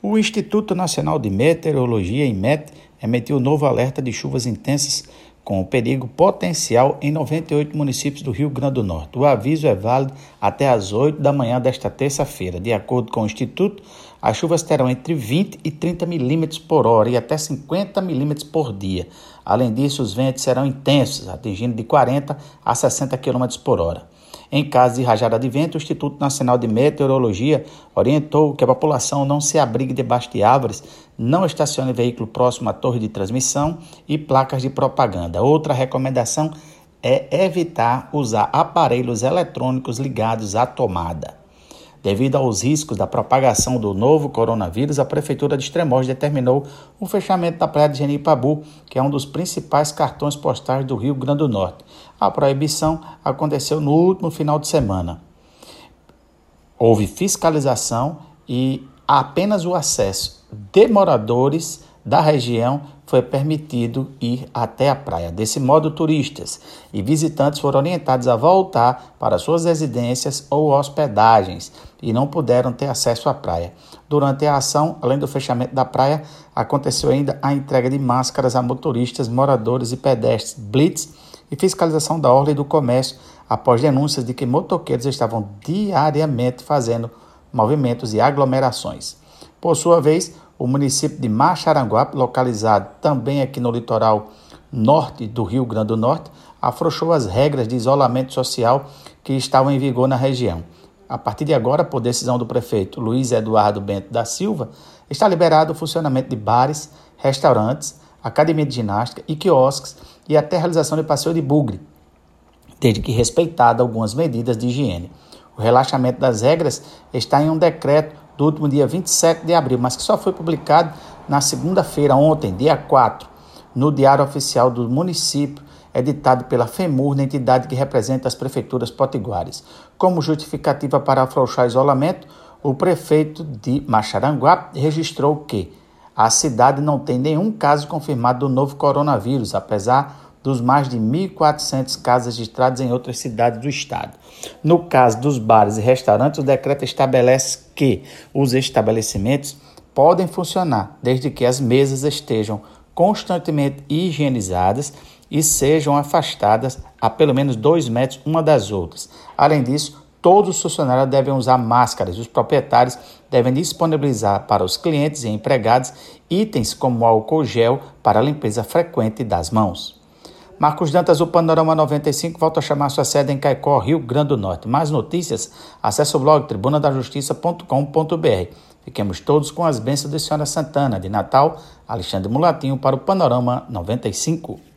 O Instituto Nacional de Meteorologia, IMET, emitiu novo alerta de chuvas intensas com perigo potencial em 98 municípios do Rio Grande do Norte. O aviso é válido até às 8 da manhã desta terça-feira. De acordo com o Instituto, as chuvas terão entre 20 e 30 milímetros por hora e até 50 milímetros por dia. Além disso, os ventos serão intensos, atingindo de 40 a 60 quilômetros por hora. Em caso de rajada de vento, o Instituto Nacional de Meteorologia orientou que a população não se abrigue debaixo de árvores, não estacione veículo próximo à torre de transmissão e placas de propaganda. Outra recomendação é evitar usar aparelhos eletrônicos ligados à tomada. Devido aos riscos da propagação do novo coronavírus, a Prefeitura de Extremoz determinou o fechamento da praia de Genipabu, que é um dos principais cartões postais do Rio Grande do Norte. A proibição aconteceu no último final de semana. Houve fiscalização e apenas o acesso de moradores da região foi permitido ir até a praia. Desse modo, turistas e visitantes foram orientados a voltar para suas residências ou hospedagens e não puderam ter acesso à praia. Durante a ação, além do fechamento da praia, aconteceu ainda a entrega de máscaras a motoristas, moradores e pedestres, blitz e fiscalização da ordem do comércio após denúncias de que motoqueiros estavam diariamente fazendo movimentos e aglomerações. Por sua vez, o município de Macharanguape, localizado também aqui no litoral norte do Rio Grande do Norte, afrouxou as regras de isolamento social que estavam em vigor na região. A partir de agora, por decisão do prefeito Luiz Eduardo Bento da Silva, está liberado o funcionamento de bares, restaurantes, academia de ginástica e quiosques e até a realização de passeio de bugre, desde que respeitada algumas medidas de higiene. O relaxamento das regras está em um decreto do último dia 27 de abril, mas que só foi publicado na segunda-feira, ontem, dia 4, no Diário Oficial do Município, editado pela FEMUR, na entidade que representa as prefeituras potiguares. Como justificativa para afrouxar isolamento, o prefeito de Macharanguape registrou que a cidade não tem nenhum caso confirmado do novo coronavírus, apesar dos mais de 1.400 casos registrados em outras cidades do estado. No caso dos bares e restaurantes, o decreto estabelece que os estabelecimentos podem funcionar desde que as mesas estejam constantemente higienizadas e sejam afastadas a pelo menos dois metros uma das outras. Além disso, todos os funcionários devem usar máscaras os proprietários devem disponibilizar para os clientes e empregados itens como álcool gel para a limpeza frequente das mãos. Marcos Dantas, o Panorama 95, volta a chamar sua sede em Caicó, Rio Grande do Norte. Mais notícias? Acesse o blog tribunadajustiça.com.br. Fiquemos todos com as bênçãos de Senhora Santana. De Natal, Alexandre Mulatinho para o Panorama 95.